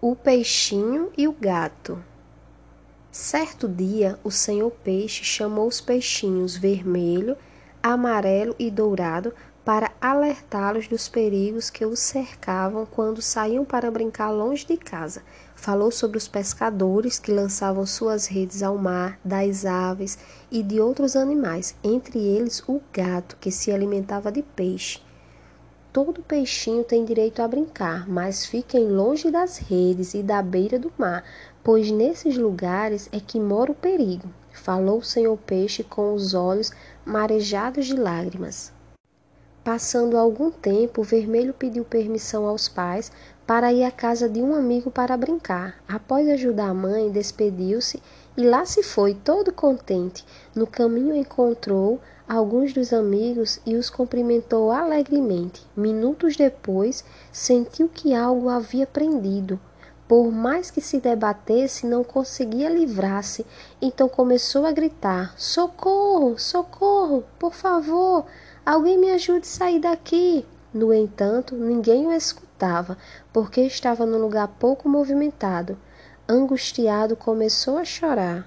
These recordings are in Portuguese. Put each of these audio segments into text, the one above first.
O peixinho e o gato. Certo dia, o senhor peixe chamou os peixinhos vermelho, amarelo e dourado para alertá-los dos perigos que os cercavam quando saíam para brincar longe de casa. Falou sobre os pescadores que lançavam suas redes ao mar, das aves e de outros animais, entre eles o gato, que se alimentava de peixe. Todo peixinho tem direito a brincar, mas fiquem longe das redes e da beira do mar, pois nesses lugares é que mora o perigo. Falou o senhor peixe com os olhos marejados de lágrimas. Passando algum tempo, o vermelho pediu permissão aos pais para ir à casa de um amigo para brincar. Após ajudar a mãe, despediu-se e lá se foi, todo contente. No caminho encontrou alguns dos amigos e os cumprimentou alegremente. Minutos depois, sentiu que algo havia prendido. Por mais que se debatesse, não conseguia livrar-se. Então começou a gritar: Socorro, socorro, por favor, alguém me ajude a sair daqui. No entanto, ninguém o escutava, porque estava num lugar pouco movimentado. Angustiado, começou a chorar.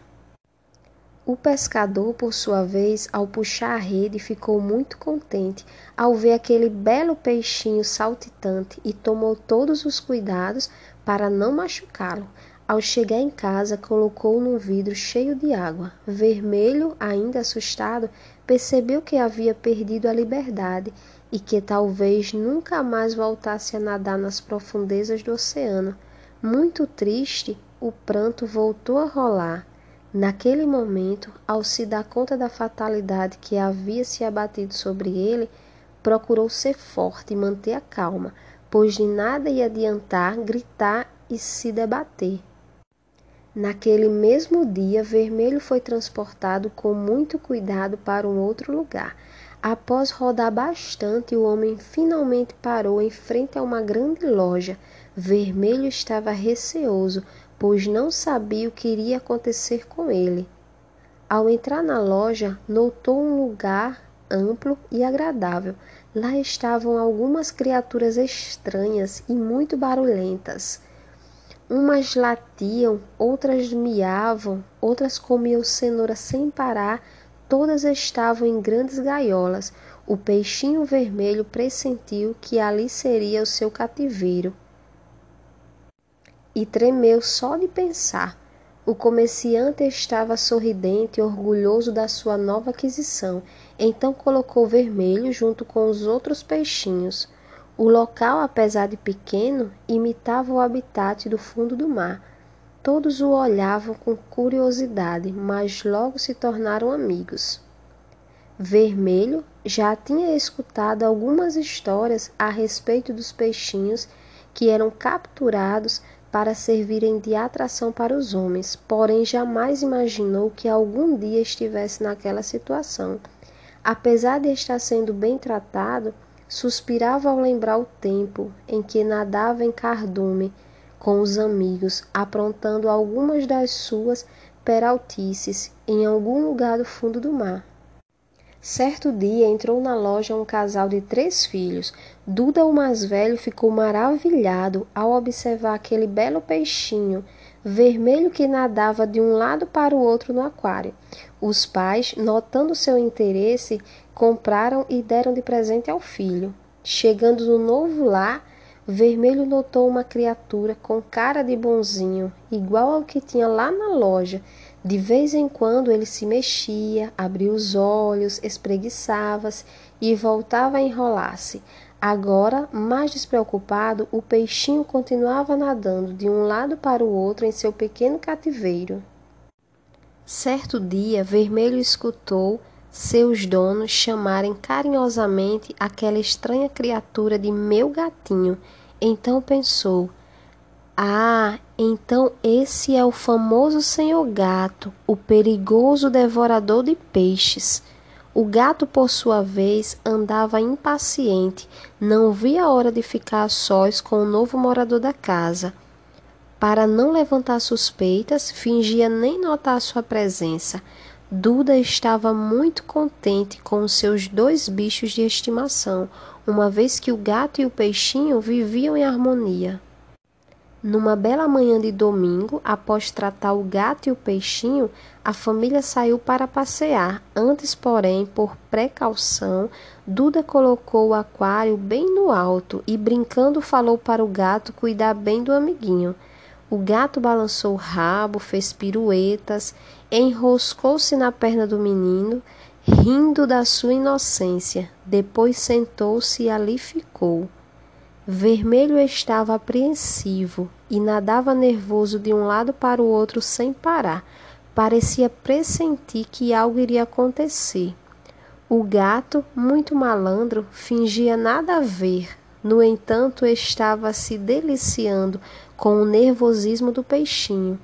O pescador, por sua vez, ao puxar a rede, ficou muito contente ao ver aquele belo peixinho saltitante e tomou todos os cuidados para não machucá-lo. Ao chegar em casa, colocou num vidro cheio de água. Vermelho, ainda assustado, percebeu que havia perdido a liberdade e que talvez nunca mais voltasse a nadar nas profundezas do oceano. Muito triste, o pranto voltou a rolar. Naquele momento, ao se dar conta da fatalidade que havia se abatido sobre ele, procurou ser forte e manter a calma, pois de nada ia adiantar gritar e se debater. Naquele mesmo dia, Vermelho foi transportado com muito cuidado para um outro lugar. Após rodar bastante, o homem finalmente parou em frente a uma grande loja. Vermelho estava receoso, pois não sabia o que iria acontecer com ele. Ao entrar na loja, notou um lugar amplo e agradável. Lá estavam algumas criaturas estranhas e muito barulhentas. Umas latiam, outras miavam, outras comiam cenoura sem parar, todas estavam em grandes gaiolas. O peixinho vermelho pressentiu que ali seria o seu cativeiro e tremeu só de pensar. O comerciante estava sorridente e orgulhoso da sua nova aquisição. Então colocou vermelho junto com os outros peixinhos. O local, apesar de pequeno, imitava o habitat do fundo do mar. Todos o olhavam com curiosidade, mas logo se tornaram amigos. Vermelho já tinha escutado algumas histórias a respeito dos peixinhos que eram capturados para servirem de atração para os homens, porém jamais imaginou que algum dia estivesse naquela situação. Apesar de estar sendo bem tratado, suspirava ao lembrar o tempo em que nadava em cardume com os amigos, aprontando algumas das suas peraltices em algum lugar do fundo do mar. Certo dia entrou na loja um casal de três filhos. Duda, o mais velho, ficou maravilhado ao observar aquele belo peixinho vermelho que nadava de um lado para o outro no aquário. Os pais, notando seu interesse, compraram e deram de presente ao filho. Chegando no novo lar, Vermelho notou uma criatura com cara de bonzinho, igual ao que tinha lá na loja, de vez em quando ele se mexia, abria os olhos, espreguiçava-se e voltava a enrolar-se. Agora, mais despreocupado, o peixinho continuava nadando de um lado para o outro em seu pequeno cativeiro. Certo dia, Vermelho escutou seus donos chamarem carinhosamente aquela estranha criatura de meu gatinho. Então pensou: ah, então esse é o famoso senhor gato, o perigoso devorador de peixes. O gato, por sua vez, andava impaciente, não via a hora de ficar a sós com o novo morador da casa. Para não levantar suspeitas, fingia nem notar sua presença. Duda estava muito contente com os seus dois bichos de estimação, uma vez que o gato e o peixinho viviam em harmonia. Numa bela manhã de domingo, após tratar o gato e o peixinho, a família saiu para passear. Antes, porém, por precaução, Duda colocou o aquário bem no alto e, brincando, falou para o gato cuidar bem do amiguinho. O gato balançou o rabo, fez piruetas, enroscou-se na perna do menino, rindo da sua inocência. Depois sentou-se e ali ficou. Vermelho estava apreensivo e nadava nervoso de um lado para o outro sem parar. Parecia pressentir que algo iria acontecer. O gato, muito malandro, fingia nada a ver. No entanto, estava se deliciando com o nervosismo do peixinho.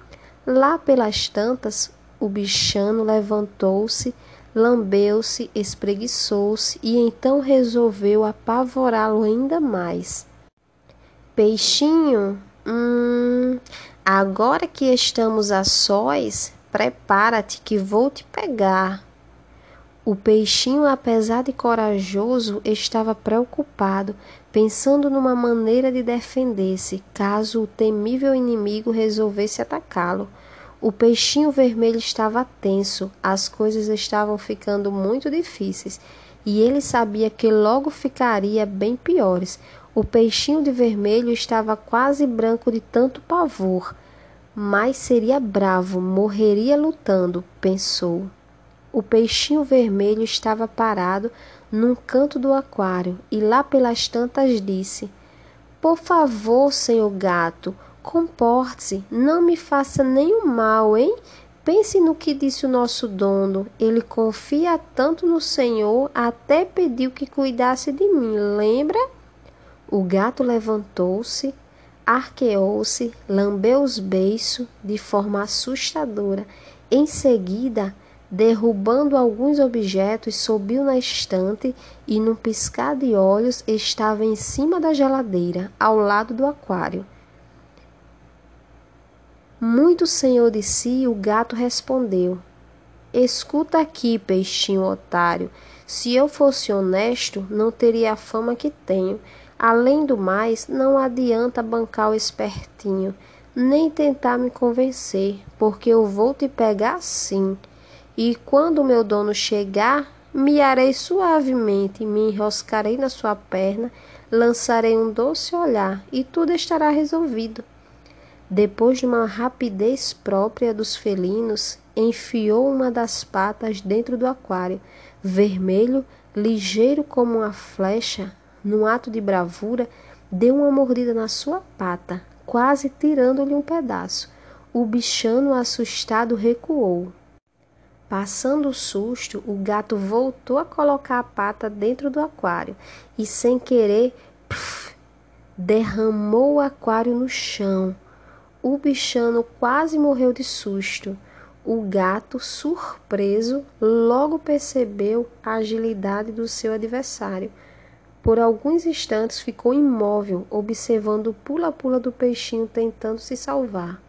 Lá pelas tantas, o bichano levantou-se, lambeu-se, espreguiçou-se e então resolveu apavorá-lo ainda mais. Peixinho, hum, agora que estamos a sós, prepara-te que vou te pegar. O peixinho, apesar de corajoso, estava preocupado, pensando numa maneira de defender-se caso o temível inimigo resolvesse atacá-lo. O peixinho vermelho estava tenso, as coisas estavam ficando muito difíceis e ele sabia que logo ficaria bem piores. O peixinho de vermelho estava quase branco de tanto pavor, mas seria bravo, morreria lutando, pensou. O peixinho vermelho estava parado num canto do aquário e lá pelas tantas disse: Por favor, senhor gato, comporte-se, não me faça nenhum mal, hein? Pense no que disse o nosso dono. Ele confia tanto no Senhor, até pediu que cuidasse de mim, lembra? O gato levantou-se, arqueou-se, lambeu os beiços de forma assustadora. Em seguida, derrubando alguns objetos, subiu na estante e, num piscar de olhos, estava em cima da geladeira, ao lado do aquário. Muito senhor de si, o gato respondeu: Escuta aqui, peixinho otário. Se eu fosse honesto, não teria a fama que tenho. Além do mais, não adianta bancar o espertinho, nem tentar me convencer, porque eu vou te pegar sim. E quando meu dono chegar, miarei suavemente, me enroscarei na sua perna, lançarei um doce olhar e tudo estará resolvido. Depois de uma rapidez própria dos felinos, enfiou uma das patas dentro do aquário, vermelho, ligeiro como uma flecha, num ato de bravura, deu uma mordida na sua pata, quase tirando-lhe um pedaço. O bichano, assustado, recuou. Passando o susto, o gato voltou a colocar a pata dentro do aquário e, sem querer, puff, derramou o aquário no chão. O bichano quase morreu de susto. O gato, surpreso, logo percebeu a agilidade do seu adversário. Por alguns instantes ficou imóvel, observando o pula-pula do peixinho tentando se salvar.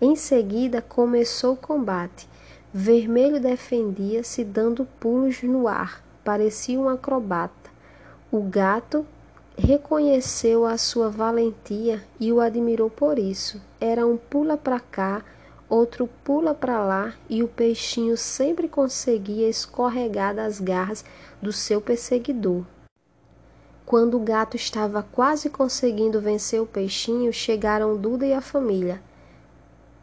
Em seguida começou o combate. Vermelho defendia-se dando pulos no ar, parecia um acrobata. O gato reconheceu a sua valentia e o admirou por isso. Era um pula para cá, outro pula para lá e o peixinho sempre conseguia escorregar das garras do seu perseguidor. Quando o gato estava quase conseguindo vencer o peixinho, chegaram Duda e a família.